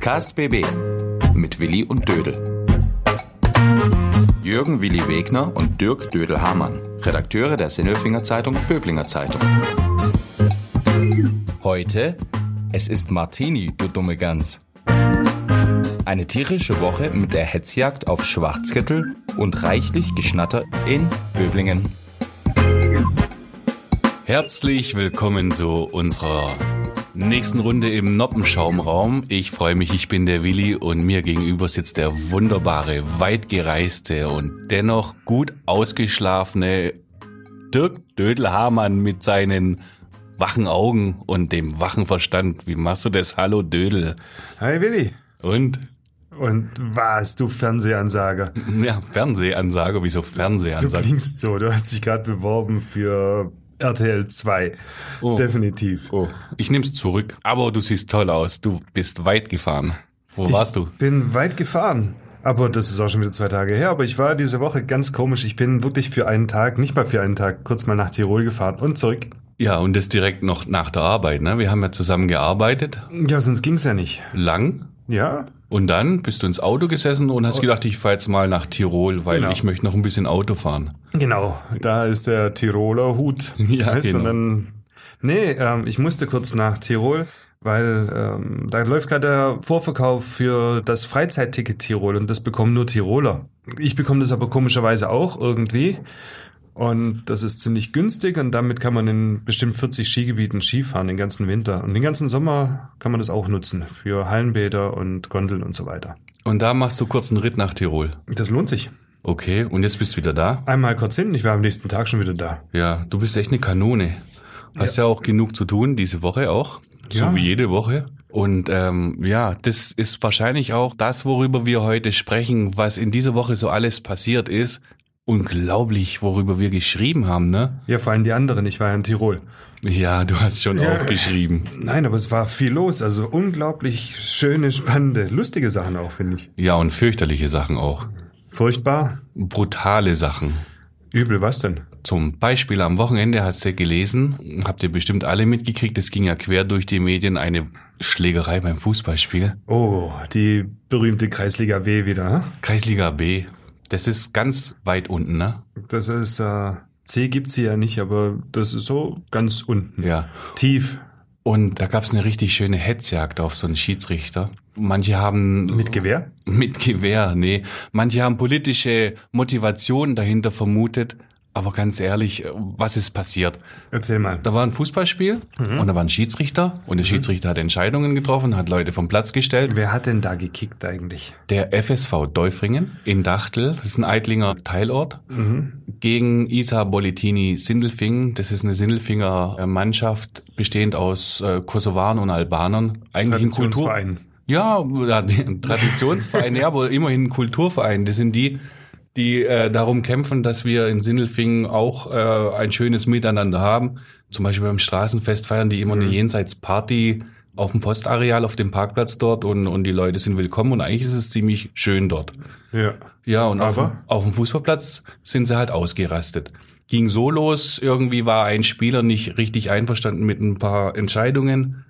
Podcast BB mit Willi und Dödel. Jürgen Willi Wegner und Dirk Dödel-Hamann, Redakteure der Sinnelfinger Zeitung Böblinger Zeitung. Heute, es ist Martini, du dumme Gans. Eine tierische Woche mit der Hetzjagd auf Schwarzkittel und reichlich Geschnatter in Böblingen. Herzlich willkommen zu unserer nächsten Runde im Noppenschaumraum. Ich freue mich, ich bin der Willi und mir gegenüber sitzt der wunderbare, weit gereiste und dennoch gut ausgeschlafene Dirk Dödel-Hamann mit seinen wachen Augen und dem wachen Verstand. Wie machst du das? Hallo Dödel. Hi Willi. Und? Und was, du Fernsehansager? Ja, Fernsehansager, wieso Fernsehansager? Du klingst so, du hast dich gerade beworben für RTL 2. Oh. Definitiv. Oh, ich nehm's zurück. Aber du siehst toll aus. Du bist weit gefahren. Wo ich warst du? bin weit gefahren. Aber das ist auch schon wieder zwei Tage her. Aber ich war diese Woche ganz komisch. Ich bin wirklich für einen Tag, nicht mal für einen Tag, kurz mal nach Tirol gefahren und zurück. Ja, und das direkt noch nach der Arbeit, ne? Wir haben ja zusammen gearbeitet. Ja, sonst ging's ja nicht. Lang. Ja? Und dann bist du ins Auto gesessen und hast gedacht, ich fahr jetzt mal nach Tirol, weil Genau. ich möchte noch ein bisschen Auto fahren. Genau. Da ist der Tiroler Hut. Ja, weißt, genau. Und dann, nee, ähm, ich musste kurz nach Tirol, weil ähm, da läuft gerade der Vorverkauf für das Freizeitticket Tirol und das bekommen nur Tiroler. Ich bekomme das aber komischerweise auch irgendwie. Und das ist ziemlich günstig und damit kann man in bestimmt 40 Skigebieten Skifahren den ganzen Winter. Und den ganzen Sommer kann man das auch nutzen für Hallenbäder und Gondeln und so weiter. Und da machst du kurz einen Ritt nach Tirol. Das lohnt sich. Okay, und jetzt bist du wieder da? Einmal kurz hin, ich war am nächsten Tag schon wieder da. Ja, du bist echt eine Kanone. Hast ja, auch genug zu tun, diese Woche auch. So Ja. wie jede Woche. Und ähm, ja, das ist wahrscheinlich auch das, worüber wir heute sprechen, was in dieser Woche so alles passiert ist. Unglaublich, worüber wir geschrieben haben, ne? Ja, vor allem die anderen, ich war ja in Tirol. Ja, du hast schon Ja. auch geschrieben. Nein, aber es war viel los. Also unglaublich schöne, spannende, lustige Sachen auch, finde ich. Ja, und fürchterliche Sachen auch. Furchtbar. Brutale Sachen. Übel, was denn? Zum Beispiel am Wochenende hast du gelesen, habt ihr bestimmt alle mitgekriegt, es ging ja quer durch die Medien eine Schlägerei beim Fußballspiel. Oh, die berühmte Kreisliga W wieder. hm? Kreisliga B. Das ist ganz weit unten, ne? Das ist, äh, C gibt's hier ja nicht, aber das ist so ganz unten. Ja. Tief. Und da gab's eine richtig schöne Hetzjagd auf so einen Schiedsrichter. Manche haben Mit Gewehr? mit Gewehr, nee. Manche haben politische Motivation dahinter vermutet. Aber ganz ehrlich, was ist passiert? Erzähl mal. Da war ein Fußballspiel und da war ein Schiedsrichter und der Schiedsrichter hat Entscheidungen getroffen, hat Leute vom Platz gestellt. Wer hat denn da gekickt eigentlich? Der FSV Däufringen in Dachtel, das ist ein Eitlinger Teilort, gegen Isa Bolitini Sindelfingen. Das ist eine Sindelfinger äh, Mannschaft, bestehend aus äh, Kosovaren und Albanern. Eigentlich ein Kultur... Ja, Traditionsverein, ja, aber immerhin ein Kulturverein. Das sind die, die äh, darum kämpfen, dass wir in Sindelfingen auch äh, ein schönes Miteinander haben. Zum Beispiel beim Straßenfest feiern die immer eine Jenseitsparty auf dem Postareal, auf dem Parkplatz dort und, und die Leute sind willkommen und eigentlich ist es ziemlich schön dort. Ja. Ja, und auf, auf dem Fußballplatz sind sie halt ausgerastet. Ging so los, irgendwie war ein Spieler nicht richtig einverstanden mit ein paar Entscheidungen.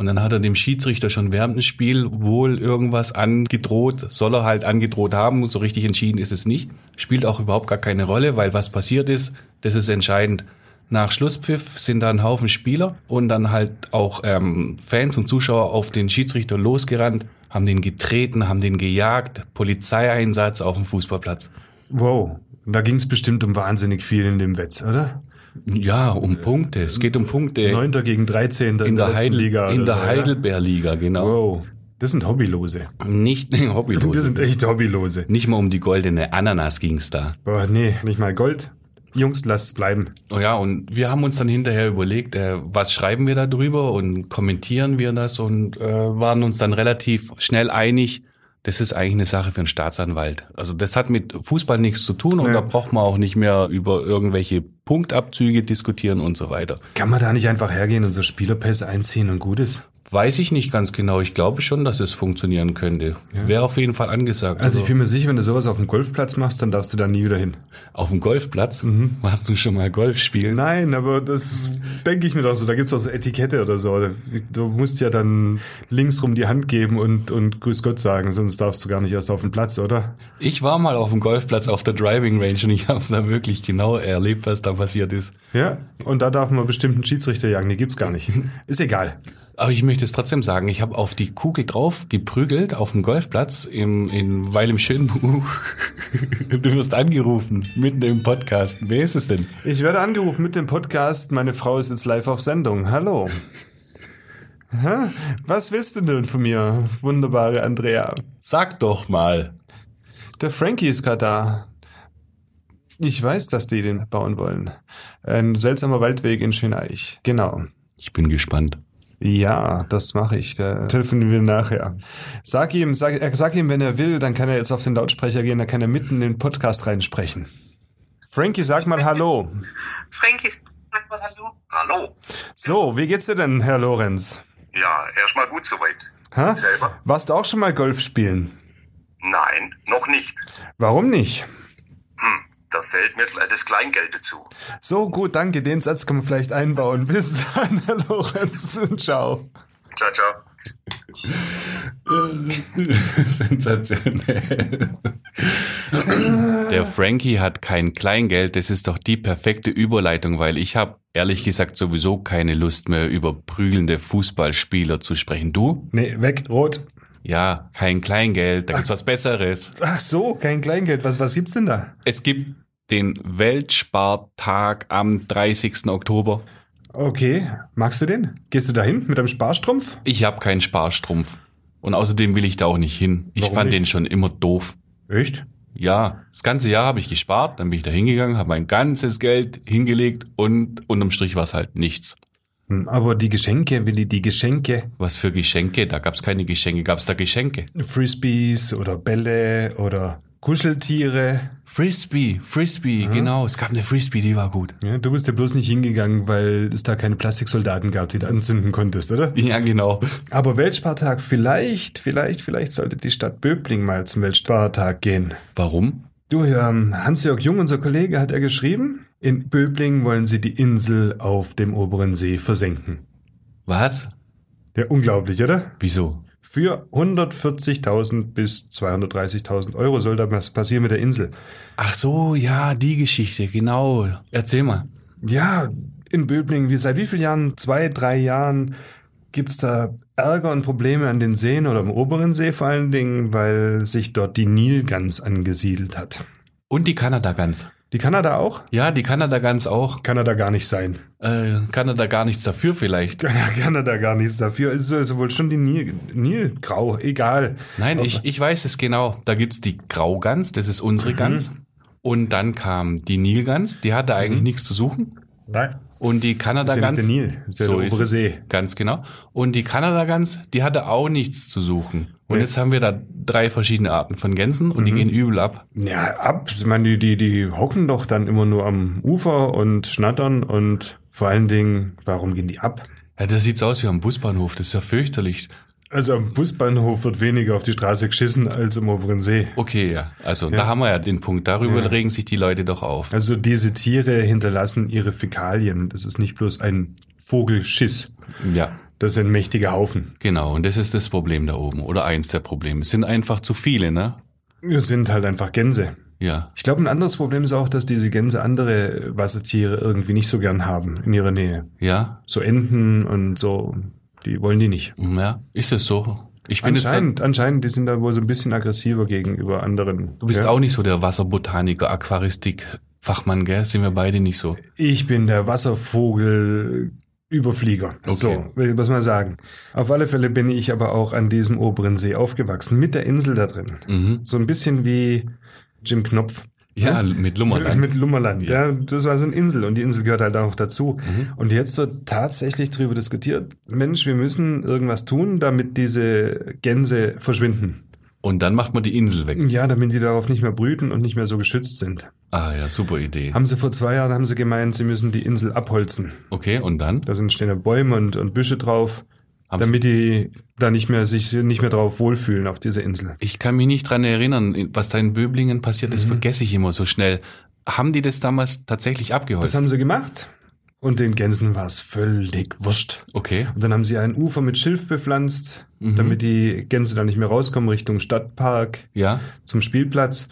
Und dann hat er dem Schiedsrichter schon während dem Spiel wohl irgendwas angedroht, soll er halt angedroht haben, so richtig entschieden ist es nicht. Spielt auch überhaupt gar keine Rolle, weil was passiert ist, das ist entscheidend. Nach Schlusspfiff sind da ein Haufen Spieler und dann halt auch ähm, Fans und Zuschauer auf den Schiedsrichter losgerannt, haben den getreten, haben den gejagt, Polizeieinsatz auf dem Fußballplatz. Wow. Da ging's bestimmt um wahnsinnig viel in dem Wetz, oder? Ja, um Punkte. Es geht um Punkte Neunter gegen 13. in der, letzten Heidel, Liga. in der so? Heidelbeerliga, genau. Wow. Das sind Hobbylose. Nicht nee, Das Hobbylose. sind echt Hobbylose. Nicht mal um die goldene Ananas ging's da. Boah, nee, nicht mal Gold. Jungs, lasst es bleiben. Oh ja, und wir haben uns dann hinterher überlegt, äh, was schreiben wir da drüber und kommentieren wir das und äh, waren uns dann relativ schnell einig, das ist eigentlich eine Sache für einen Staatsanwalt. Also das hat mit Fußball nichts zu tun und Ja. da braucht man auch nicht mehr über irgendwelche Punktabzüge diskutieren und so weiter. Kann man da nicht einfach hergehen und so Spielerpässe einziehen und gut ist? Weiß ich nicht ganz genau. Ich glaube schon, dass es funktionieren könnte. Wäre auf jeden Fall angesagt. Also ich bin mir sicher, wenn du sowas auf dem Golfplatz machst, dann darfst du da nie wieder hin. auf dem Golfplatz? Warst du schon mal Golf spielen? Nein, aber das denke ich mir doch so. Da gibt's auch so Etikette oder so. Du musst ja dann links rum die Hand geben und, und Grüß Gott sagen, sonst darfst du gar nicht erst auf den Platz, oder? Ich war mal auf dem Golfplatz auf der Driving Range und ich habe es da wirklich genau erlebt, was da passiert ist. Ja, und da darf man bestimmt einen Schiedsrichter jagen. Die gibt's gar nicht. Ist egal. Aber ich möchte es trotzdem sagen, ich habe auf die Kugel drauf geprügelt auf dem Golfplatz im, in Weil im Schönbuch. du wirst angerufen, mitten im Podcast. Wer ist es denn? Ich werde angerufen mit dem Podcast. Meine Frau ist jetzt live auf Sendung. Hallo. Hä? Was willst du denn von mir, wunderbare Andrea? Sag doch mal. Der Frankie ist gerade da. Ich weiß, dass die den bauen wollen. Ein seltsamer Waldweg in Schöneich. Genau. Ich bin gespannt. Ja, das mache ich. Da telefonieren wir nachher. Sag ihm, sag, äh, sag ihm, wenn er will, dann kann er jetzt auf den Lautsprecher gehen, dann kann er mitten in den Podcast reinsprechen. Frankie, sag mal Hallo. Frankie, sag mal Hallo. Hallo. So, wie geht's dir denn, Herr Lorenz? Ja, erstmal gut soweit. Hä? Selber? Warst du auch schon mal Golf spielen? Nein, noch nicht. Warum nicht? Hm, da fällt mir das Kleingeld dazu. So, gut, danke. Den Satz kann man vielleicht einbauen. Bis dann, Herr Lorenz. Ciao. Ciao, ciao. Sensationell. Der Frankie hat kein Kleingeld. Das ist doch die perfekte Überleitung, weil ich habe ehrlich gesagt sowieso keine Lust mehr über prügelnde Fußballspieler zu sprechen. Du? Nee, weg, rot. Ja, kein Kleingeld. Da gibt's was Besseres. Ach so, kein Kleingeld. Was, was gibt's denn da? Es gibt den Weltspartag am 30. Oktober. Okay, magst du den? Gehst du dahin mit einem Sparstrumpf? Ich habe keinen Sparstrumpf. Und außerdem will ich da auch nicht hin. Ich Warum fand nicht? den schon immer doof. Echt? Ja, das ganze Jahr habe ich gespart, dann bin ich da hingegangen, habe mein ganzes Geld hingelegt und unterm Strich war es halt nichts. Hm, Aber die Geschenke, Willi, die Geschenke. Was für Geschenke? Da gab's keine Geschenke. Gab's da Geschenke? Frisbees oder Bälle oder Kuscheltiere. Frisbee, Frisbee, genau. Es gab eine Frisbee, die war gut. Ja, du bist ja bloß nicht hingegangen, weil es da keine Plastiksoldaten gab, die du anzünden konntest, oder? Ja, genau. Aber Weltspartag, vielleicht, vielleicht, vielleicht sollte die Stadt Böbling mal zum Weltspartag gehen. Warum? Du, ähm, Hans-Jörg Jung, unser Kollege, hat er geschrieben, in Böbling wollen sie die Insel auf dem oberen See versenken. Was? Ja, unglaublich, oder? Wieso? Für 140.000 bis 230.000 Euro soll da was passieren mit der Insel. Ach so, ja, die Geschichte, genau. Erzähl mal. Ja, in Böbling, wie seit wie vielen Jahren? Zwei, drei Jahren gibt's da Ärger und Probleme an den Seen oder im oberen See vor allen Dingen, weil sich dort die Nilgans angesiedelt hat. Und die Kanada-Gans. Die Kanada auch? Ja, die Kanada-Gans auch. Kanada gar nicht sein. Äh, Kanada gar nichts dafür vielleicht. Kanada gar nichts dafür. Ist also wohl schon die Nil, Nilgrau, egal. Nein, ich, ich weiß es genau. Da gibt's die Graugans, das ist unsere Gans. Und dann kam die Nilgans, die hatte eigentlich nichts zu suchen. Nein. Und die Das ist ja Kanada-Gans. nicht der Nil, das ist ja der ist obere. See. Ganz genau. Und die Kanada-Gans, die hatte auch nichts zu suchen. Und jetzt haben wir da drei verschiedene Arten von Gänsen und die gehen übel ab. Ja, ab. Ich meine, die, die, die hocken doch dann immer nur am Ufer und schnattern und vor allen Dingen, warum gehen die ab? Ja, das sieht's aus wie am Busbahnhof. Das ist ja fürchterlich. Also am Busbahnhof wird weniger auf die Straße geschissen als im oberen See. Okay, ja. Also da haben wir ja den Punkt. Darüber Ja. regen sich die Leute doch auf. Also diese Tiere hinterlassen ihre Fäkalien. Das ist nicht bloß ein Vogelschiss. Ja. Das ist ein mächtiger Haufen. Genau, und das ist das Problem da oben. Oder eins der Probleme. Es sind einfach zu viele, ne? Es sind halt einfach Gänse. Ja. Ich glaube, ein anderes Problem ist auch, dass diese Gänse andere Wassertiere irgendwie nicht so gern haben in ihrer Nähe. Ja. So Enten und so, die wollen die nicht. Ja. Ist es so? Ich bin Anscheinend, anscheinend, die sind da wohl so ein bisschen aggressiver gegenüber anderen. Du bist ja? auch nicht so der Wasserbotaniker, Aquaristik, Fachmann, gell? Sind wir beide nicht so. Ich bin der Wasservogel Überflieger. Okay. So, will ich was mal sagen. Auf alle Fälle bin ich aber auch an diesem oberen See aufgewachsen, mit der Insel da drin. Mhm. So ein bisschen wie Jim Knopf. Ja, Weißt? mit Lummerland. Mit Lummerland, ja. Das war so eine Insel und die Insel gehört halt auch dazu. Mhm. Und jetzt wird tatsächlich darüber diskutiert, Mensch, wir müssen irgendwas tun, damit diese Gänse verschwinden. Und dann macht man die Insel weg. Ja, damit die darauf nicht mehr brüten und nicht mehr so geschützt sind. Ah ja, super Idee. Haben sie vor zwei Jahren, haben sie gemeint, sie müssen die Insel abholzen. Okay, und dann? Da sind stehen ja Bäume und, und Büsche drauf. Haben's- damit die da nicht mehr sich nicht mehr drauf wohlfühlen auf dieser Insel. Ich kann mich nicht dran erinnern, was da in Böblingen passiert Mhm. ist, vergesse ich immer so schnell. Haben die das damals tatsächlich Das abgeholzt? haben sie gemacht und den Gänsen war es völlig wurscht. Okay. Und dann haben sie ein Ufer mit Schilf bepflanzt, damit die Gänse da nicht mehr rauskommen Richtung Stadtpark Ja, zum Spielplatz.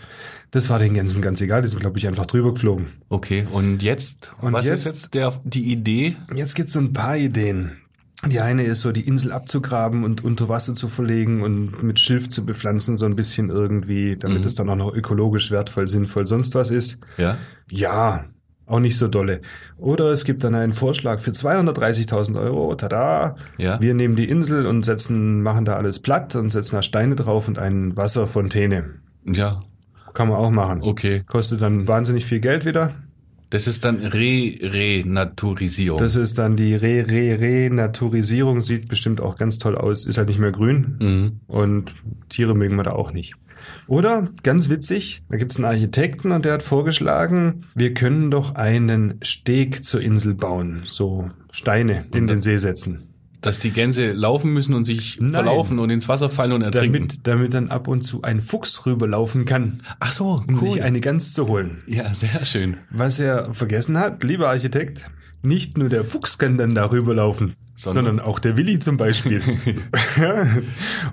Das war den Gänsen ganz egal, die sind glaube ich einfach drüber geflogen. okay. Und jetzt, Und was jetzt- ist jetzt der, die Idee? Jetzt gibt's so ein paar Ideen. Die eine ist so, die Insel abzugraben und unter Wasser zu verlegen und mit Schilf zu bepflanzen, so ein bisschen irgendwie, damit es dann auch noch ökologisch wertvoll, sinnvoll, sonst was ist. Ja. Ja, auch nicht so dolle. Oder es gibt dann einen Vorschlag für 230.000 Euro, tada, Ja. wir nehmen die Insel und setzen, machen da alles platt und setzen da Steine drauf und eine Wasserfontäne. Ja, Kann man auch machen. okay. Kostet dann wahnsinnig viel Geld wieder. Das ist dann Re-Renaturisierung. Das ist dann die Re-Re-Renaturisierung, sieht bestimmt auch ganz toll aus, ist halt nicht mehr grün Mhm. und Tiere mögen wir da auch nicht. Oder, ganz witzig, da gibt's einen Architekten und der hat vorgeschlagen, wir können doch einen Steg zur Insel bauen, so Steine in den See setzen. Dass die Gänse laufen müssen und sich Nein. verlaufen und ins Wasser fallen und ertrinken. Damit, damit dann ab und zu ein Fuchs rüberlaufen kann, Ach so, um cool. sich eine Gans zu holen. ja, sehr schön. Was er vergessen hat, lieber Architekt, nicht nur der Fuchs kann dann darüber laufen, Sondern- sondern, auch der Willi zum Beispiel. Ja.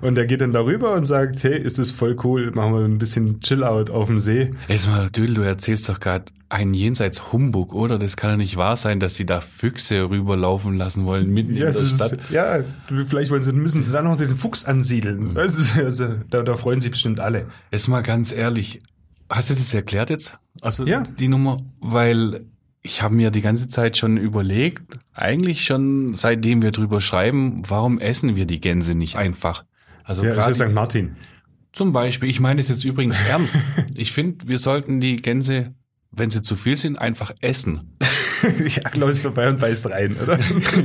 und der geht dann darüber und sagt, hey, ist das voll cool, machen wir ein bisschen Chill-out auf dem See. Jetzt mal, Dödel, du erzählst doch gerade einen jenseits Humbug, oder? Das kann ja nicht wahr sein, dass sie da Füchse rüberlaufen lassen wollen, mitten in der es ist, Stadt. ja, vielleicht wollen sie, müssen sie dann noch den Fuchs ansiedeln. Also, also, da, da freuen sich bestimmt alle. Jetzt mal ganz ehrlich, hast du das erklärt jetzt? Also Ja. die Nummer, weil ich habe mir die ganze Zeit schon überlegt, eigentlich schon seitdem wir drüber schreiben, warum essen wir die Gänse nicht einfach? Also Ja, gerade ist St. Martin. zum Beispiel, ich meine es jetzt übrigens ernst. Ich finde, wir sollten die Gänse, wenn sie zu viel sind, einfach essen. ja, läufst vorbei und beißt rein, oder?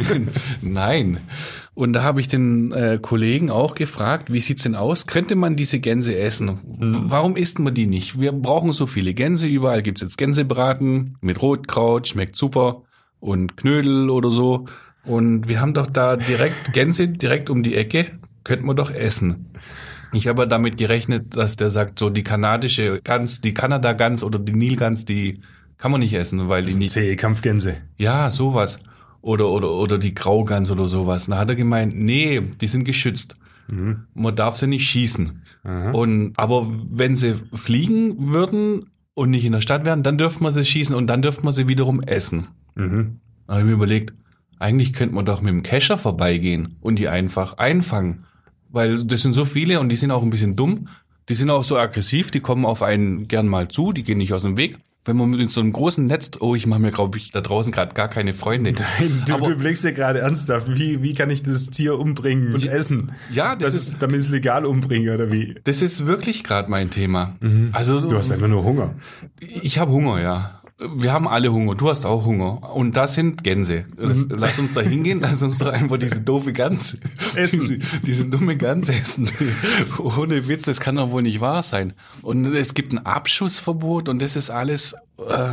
Nein. Und da habe ich den äh, Kollegen auch gefragt, wie sieht's denn aus? Könnte man diese Gänse essen? W- Warum isst man die nicht? Wir brauchen so viele Gänse. Überall gibt's jetzt Gänsebraten mit Rotkraut, schmeckt super und Knödel oder so. Und wir haben doch da direkt Gänse direkt um die Ecke. Könnten wir doch essen. Ich habe damit gerechnet, dass der sagt, so die kanadische Gans, die Kanada-Gans oder die Nilgans, die kann man nicht essen, weil die nicht Zähe Kampfgänse. ja, sowas. Oder, oder, oder die Graugans oder sowas. Da hat er gemeint, nee, die sind geschützt. Man darf sie nicht schießen. Und, aber wenn sie fliegen würden und nicht in der Stadt wären, dann dürfte man sie schießen und dann dürfte man sie wiederum essen. Mhm. Da habe ich mir überlegt, eigentlich könnte man doch mit dem Kescher vorbeigehen und die einfach einfangen. Weil das sind so viele und die sind auch ein bisschen dumm. Die sind auch so aggressiv, die kommen auf einen gern mal zu, die gehen nicht aus dem Weg. Wenn man mit so einem großen Netz, oh, ich mache mir, glaube ich, da draußen gerade gar keine Freunde. Du, Aber- du blickst dir gerade ernsthaft, wie, wie kann ich das Tier umbringen und essen? Ja, das das ist- damit ich es legal umbringe, oder wie? Das ist wirklich gerade mein Thema. Also Du hast einfach nur Hunger. Ich habe Hunger, ja. Wir haben alle Hunger. Du hast auch Hunger. Und das sind Gänse. Lass, lass uns da hingehen. Lass uns doch einfach diese doofe Gans Essen. Diese, diese dumme Gans essen. Ohne Witz, das kann doch wohl nicht wahr sein. Und es gibt ein Abschussverbot und das ist alles. Äh.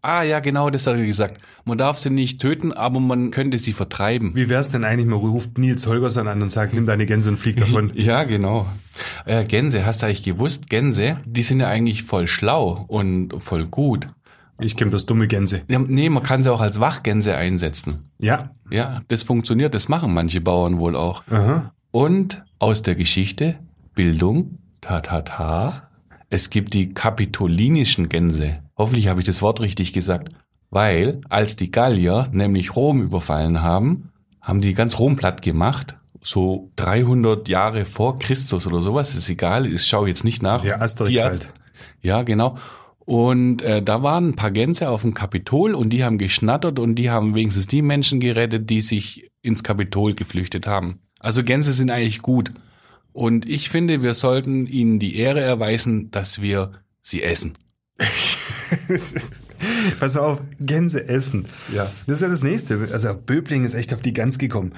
Ah ja, genau, das hat er gesagt. Man darf sie nicht töten, aber man könnte sie vertreiben. Wie wär's denn eigentlich, man ruft Nils Holgersson an und sagt, nimm deine Gänse und flieg davon. Ja, genau. Äh, Gänse, hast du eigentlich gewusst? Gänse, die sind ja eigentlich voll schlau und voll gut. Ich kenne bloß dumme Gänse. Ja, nee, man kann sie auch als Wachgänse einsetzen. Ja. Ja, das funktioniert, das machen manche Bauern wohl auch. Aha. Und aus der Geschichte, Bildung, ta ta ta, es gibt die kapitolinischen Gänse. Hoffentlich habe ich das Wort richtig gesagt. Weil, als die Gallier nämlich Rom überfallen haben, haben die ganz Rom platt gemacht. So 300 Jahre vor Christus oder sowas, ist egal, ich schaue jetzt nicht nach. Ja, Asterix halt. Ja, genau. Und äh, da waren ein paar Gänse auf dem Kapitol und die haben geschnattert und die haben wenigstens die Menschen gerettet, die sich ins Kapitol geflüchtet haben. Also Gänse sind eigentlich gut. Und ich finde, wir sollten ihnen die Ehre erweisen, dass wir sie essen. Pass mal auf, Gänse essen. Ja. Das ist ja das nächste. Also Böbling ist echt auf die Gans gekommen.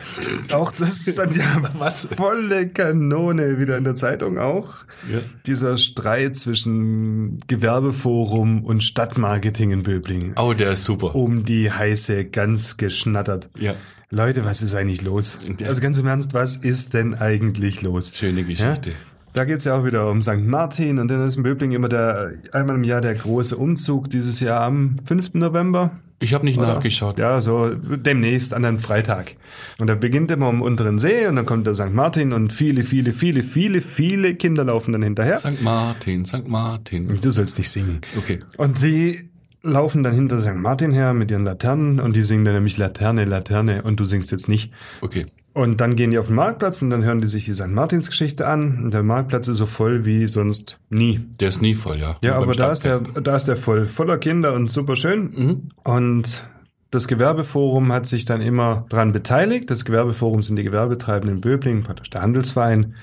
Auch das stand ja was volle Kanone wieder in der Zeitung auch. Ja. Dieser Streit zwischen Gewerbeforum und Stadtmarketing in Böbling. Oh, der ist super. Um die heiße Gans geschnattert. Ja. Leute, was ist eigentlich los? Ja. Also ganz im Ernst, was ist denn eigentlich los? Schöne Geschichte. Da geht's ja auch wieder um St. Martin und dann ist in Böbling immer der einmal im Jahr der große Umzug, dieses Jahr am 5. November. Ich habe nicht nachgeschaut. Ja, so demnächst an einem Freitag. Und da beginnt immer am unteren See und dann kommt der St. Martin und viele, viele, viele, viele, viele Kinder laufen dann hinterher. St. Martin, St. Martin. Du sollst nicht singen. Okay. Und die laufen dann hinter St. Martin her mit ihren Laternen und die singen dann nämlich Laterne, Laterne und du singst jetzt nicht. Okay. Und dann gehen die auf den Marktplatz und dann hören die sich die St. Martins Geschichte an. Und der Marktplatz ist so voll wie sonst nie. Der ist nie voll, ja. Ja, aber da ist, der, da ist der voll. Voller Kinder und super schön. Und das Gewerbeforum hat sich dann immer dran beteiligt. Das Gewerbeforum sind die Gewerbetreibenden in Böblingen, praktisch der Handelsverein,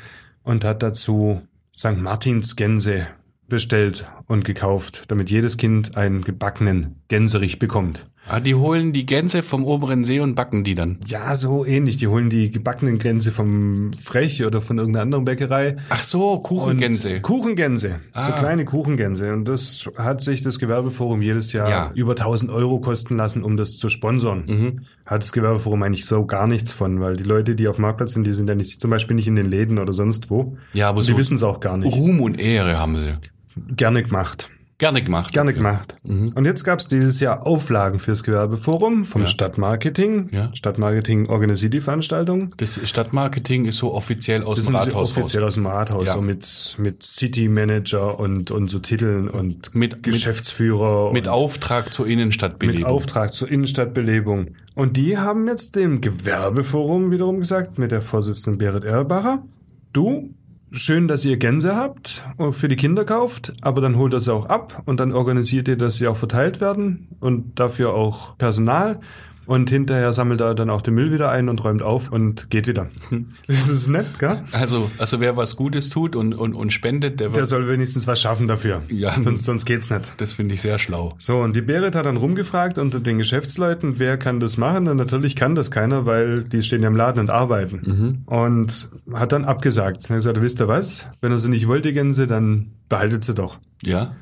und hat dazu St. Martins Gänse bestellt und gekauft, damit jedes Kind einen gebackenen Gänserich bekommt. Ah, die holen die Gänse vom oberen See und backen die dann. Ja, so ähnlich. Die holen die gebackenen Gänse vom Frech oder von irgendeiner anderen Bäckerei. Ach so, Kuchengänse. Und Kuchengänse. So Ah. kleine Kuchengänse. Und das hat sich das Gewerbeforum jedes Jahr Ja. über 1000 Euro kosten lassen, um das zu sponsern. Mhm. Hat das Gewerbeforum eigentlich so gar nichts von, weil die Leute, die auf dem Marktplatz sind, die sind ja nicht, zum Beispiel nicht in den Läden oder sonst wo. Ja, aber Und so die wissen es auch gar nicht. Ruhm und Ehre haben sie. Gerne gemacht. Gerne gemacht. Gerne gemacht. Mhm. Und jetzt gab es dieses Jahr Auflagen fürs Gewerbeforum vom Stadtmarketing. Ja. Stadtmarketing organisiert die Veranstaltung. Das Stadtmarketing ist so offiziell aus Das dem Rathaus offiziell raus. aus dem Rathaus, Ja. so mit, mit City Manager und, und so Titeln und Mit- mit- Geschäftsführer Mit und Auftrag zur mit Innenstadtbelebung. Auftrag zur Innenstadtbelebung. Und die haben jetzt dem Gewerbeforum wiederum gesagt, mit der Vorsitzenden Berit Erbacher, du, schön, dass ihr Gänse habt und für die Kinder kauft, aber dann holt das auch ab und dann organisiert ihr, dass sie auch verteilt werden und dafür auch Personal. Und hinterher sammelt er dann auch den Müll wieder ein und räumt auf und geht wieder. Das ist nett, gell? Also, also wer was Gutes tut und, und, und spendet, der Der soll wenigstens was schaffen dafür. Ja. Sonst, sonst geht's nicht. das finde ich sehr schlau. So, und die Berit hat dann rumgefragt unter den Geschäftsleuten, wer kann das machen? Und natürlich kann das keiner, weil die stehen ja im Laden und arbeiten. Und hat dann abgesagt. Er hat gesagt, wisst ihr was? Wenn ihr sie nicht wollt, die Gänse, dann behaltet sie doch. Ja?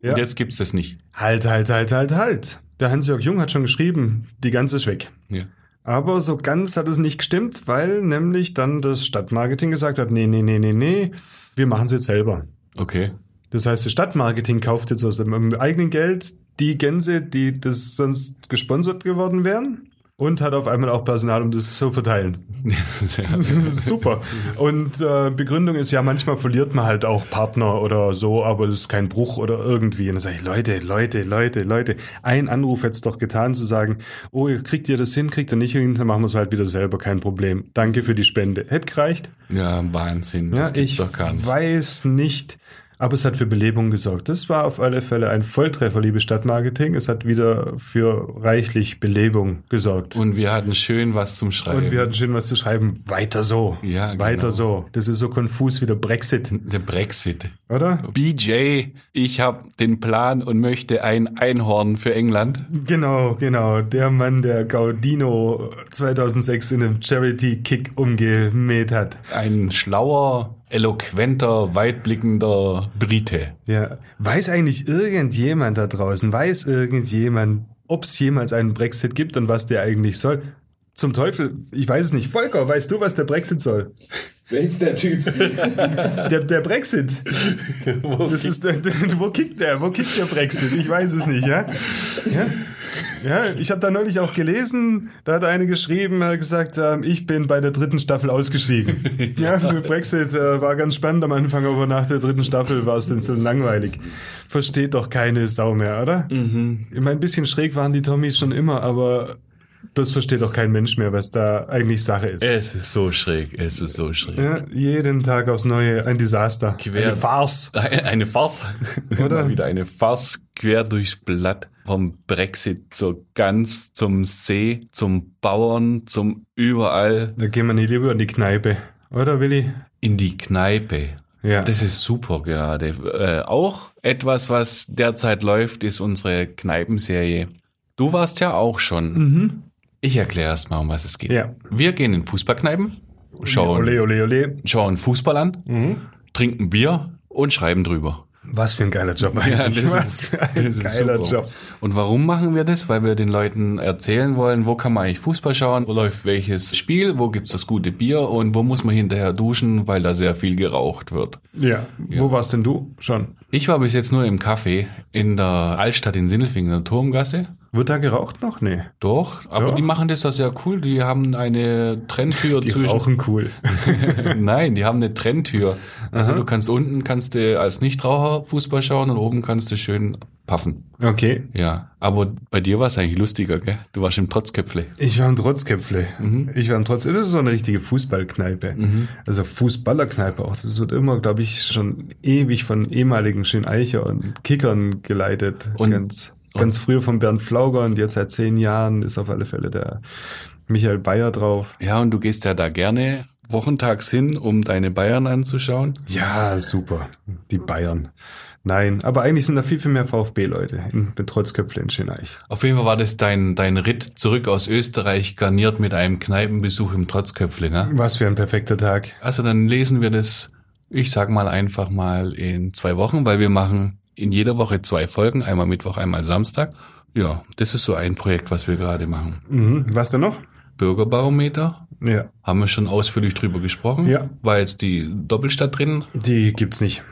Ja. Und jetzt gibt's das nicht. Halt, halt, halt, halt, halt. Der Hans-Jörg Jung hat schon geschrieben, die Gans ist weg. Ja. Aber so ganz hat es nicht gestimmt, weil nämlich dann das Stadtmarketing gesagt hat, nee, nee, nee, nee, nee, wir machen es jetzt selber. Okay. Das heißt, das Stadtmarketing kauft jetzt aus dem eigenen Geld die Gänse, die das sonst gesponsert geworden wären und hat auf einmal auch Personal, um das zu verteilen. Das ist super. Und äh, Begründung ist ja, manchmal verliert man halt auch Partner oder so, aber es ist kein Bruch oder irgendwie. Und dann sage ich, Leute, Leute, Leute, Leute, ein Anruf hätte es doch getan, zu sagen, oh, kriegt ihr das hin, kriegt ihr nicht hin, dann machen wir es halt wieder selber, kein Problem. Danke für die Spende. Hätte gereicht. ja, Wahnsinn. Ja, Das gibt's ich doch gar nicht. weiß nicht, aber es hat für Belebung gesorgt. Das war auf alle Fälle ein Volltreffer, liebe Stadtmarketing. Es hat wieder für reichlich Belebung gesorgt. Und wir hatten schön was zum Schreiben. Und wir hatten schön was zu schreiben. Weiter so. Ja, Weiter genau. so. Das ist so konfus wie der Brexit, Der Brexit. oder? BJ, ich habe den Plan und möchte ein Einhorn für England. Genau, genau. Der Mann, der Gaudino 2006 in einem Charity-Kick umgemäht hat. Ein schlauer, eloquenter, weitblickender Brite. Ja. Weiß eigentlich irgendjemand da draußen, weiß irgendjemand, ob es jemals einen Brexit gibt und was der eigentlich soll? Zum Teufel, ich weiß es nicht. Volker, weißt du, was der Brexit soll? Wer ist der Typ? Der, der Brexit. das ist der, der, wo kickt der? Wo kickt der Brexit? Ich weiß es nicht, ja? Ja, ja ich habe da neulich auch gelesen, da hat eine geschrieben, hat gesagt, ähm, ich bin bei der dritten Staffel ausgestiegen. ja, für Brexit äh, war ganz spannend am Anfang, aber nach der dritten Staffel war es dann so langweilig. Versteht doch keine Sau mehr, oder? Mhm. Ich meine, ein bisschen schräg waren die Tommys schon immer, aber das versteht doch kein Mensch mehr, was da eigentlich Sache ist. Es ist so schräg, es ist so schräg. Ja, jeden Tag aufs Neue ein Desaster. Quer- Eine Farce. Eine, eine Farce. Oder? Immer wieder eine Farce quer durchs Blatt. Vom Brexit zur Gans, zum See, zum Bauern, zum überall Da gehen wir nicht lieber in die Kneipe. Oder, Willi? in die Kneipe. Ja. Das ist super gerade. Äh, auch etwas, was derzeit läuft, ist unsere Kneipenserie. Du warst ja auch schon. Ich erkläre erst mal, um was es geht. Ja. Wir gehen in Fußballkneipen, schauen, Ole, ole, ole. schauen Fußball an, trinken Bier und schreiben drüber. Was für ein geiler Job eigentlich. das Was für ein geiler. Job. Und warum machen wir das? Weil wir den Leuten erzählen wollen, wo kann man eigentlich Fußball schauen, wo läuft welches Spiel, wo gibt's das gute Bier und wo muss man hinterher duschen, weil da sehr viel geraucht wird. Ja. Wo warst denn du schon? Ich war bis jetzt nur im Café in der Altstadt in Sindelfingen, in der Turmgasse. Wird da geraucht noch? Nee. Doch, aber Ja. die machen das da sehr cool. Die haben eine Trenntür Die zwischen. rauchen cool. Nein, die haben eine Trenntür. Also du kannst unten kannst du als Nichtraucher Fußball schauen und oben kannst du schön puffen. Okay. Ja, aber bei dir war es eigentlich lustiger, gell? Du warst im Trotzköpfle. Ich war im Trotzköpfle. Ich war im Trotz. Das ist so eine richtige Fußballkneipe. Also Fußballerkneipe auch. Das wird immer, glaube ich, schon ewig von ehemaligen Schöneicher und Kickern geleitet. Und- ganz, ganz früher von Bernd Flauger und jetzt seit zehn Jahren ist auf alle Fälle der Michael Bayer drauf. Ja, und du gehst ja da gerne wochentags hin, um deine Bayern anzuschauen. Ja, super. Die Bayern. Nein, aber eigentlich sind da viel, viel mehr VfB-Leute in in Trotzköpfle in Schöneich. Auf jeden Fall war das dein, dein Ritt zurück aus Österreich, garniert mit einem Kneipenbesuch im Trotzköpfle, ne? Was für ein perfekter Tag. Also dann lesen wir das, ich sag mal einfach mal in zwei Wochen, weil wir machen in jeder Woche zwei Folgen, einmal Mittwoch, einmal Samstag. Ja, das ist so ein Projekt, was wir gerade machen. Mhm. Was denn noch? Bürgerbarometer, Ja, haben wir schon ausführlich drüber gesprochen. Ja. War jetzt die Doppelstadt drin. die gibt's nicht.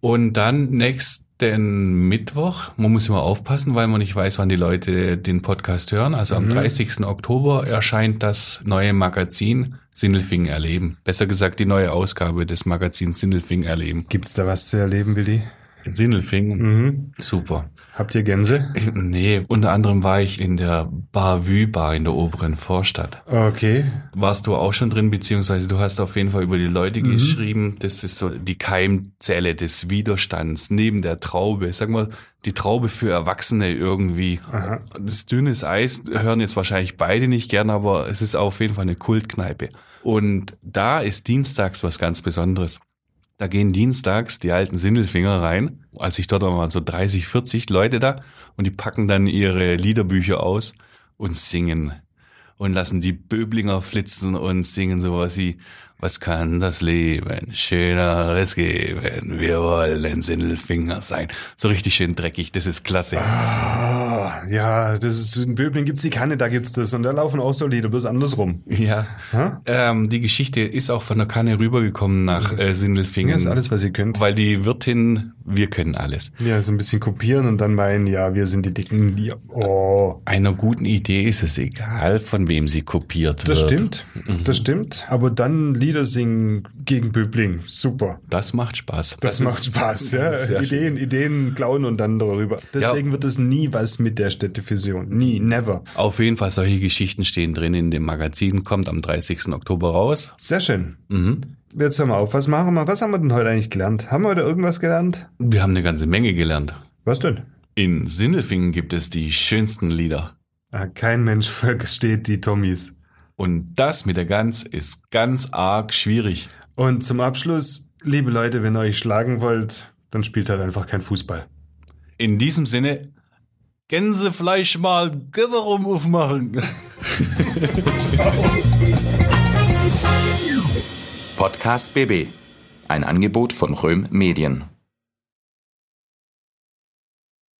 Und dann nächsten Mittwoch, man muss immer aufpassen, weil man nicht weiß, wann die Leute den Podcast hören. Also am 30. Oktober erscheint das neue Magazin Sindelfingen erleben. Besser gesagt die neue Ausgabe des Magazins Sindelfingen erleben. Gibt's da was zu erleben, Willi? In Sindelfingen, Mhm. super. Habt ihr Gänse? Nee, unter anderem war ich in der Bar Bar in der oberen Vorstadt. Okay. Warst du auch schon drin, beziehungsweise du hast auf jeden Fall über die Leute geschrieben. Das ist so die Keimzelle des Widerstands neben der Traube. Sag mal, die Traube für Erwachsene irgendwie. Aha. Das dünnes Eis hören jetzt wahrscheinlich beide nicht gern, aber es ist auf jeden Fall eine Kultkneipe. Und da ist dienstags was ganz Besonderes. Da gehen dienstags die alten Sindelfinger rein. Als ich dort war, waren so 30, 40 Leute da und die packen dann ihre Liederbücher aus und singen und lassen die Böblinger flitzen und singen sowas wie was kann das Leben Schöneres geben? Wir wollen Sindelfinger sein. So richtig schön dreckig, das ist klasse. Ah, ja, das ist, in Böbling gibt's die Kanne, da gibt's das. Und da laufen auch so Lieder, bloß andersrum. Ja. Ähm, die Geschichte ist auch von der Kanne rübergekommen nach äh, Sindelfingen. Das ist alles, was ihr könnt. Weil die Wirtin, wir können alles. Ja, so ein bisschen kopieren und dann meinen, ja, wir sind die Dicken. Die, oh, Einer guten Idee ist es egal, von wem sie kopiert das wird. stimmt. Das stimmt. Aber dann Lieder singen gegen Böbling. Super. Das macht Spaß. Das, macht Spaß, ja. das ist Ideen, Ideen klauen und dann darüber. Deswegen wird es nie was mit der Städtefusion. Nie, never. Auf jeden Fall, solche Geschichten stehen drin in dem Magazin, kommt am 30. Oktober raus. Sehr schön. Mhm. Jetzt hören wir auf. Was machen wir? Was haben wir denn heute eigentlich gelernt? Haben wir heute irgendwas gelernt? Wir haben eine ganze Menge gelernt. Was denn? In Sindelfingen gibt es die schönsten Lieder. Ah, kein Mensch versteht die Tommys. Und das mit der Gans ist ganz arg schwierig. Und zum Abschluss, liebe Leute, wenn ihr euch schlagen wollt, dann spielt halt einfach kein Fußball. In diesem Sinne, Gänsefleisch mal Gewerum aufmachen. Podcast BB. Ein Angebot von Röhm Medien.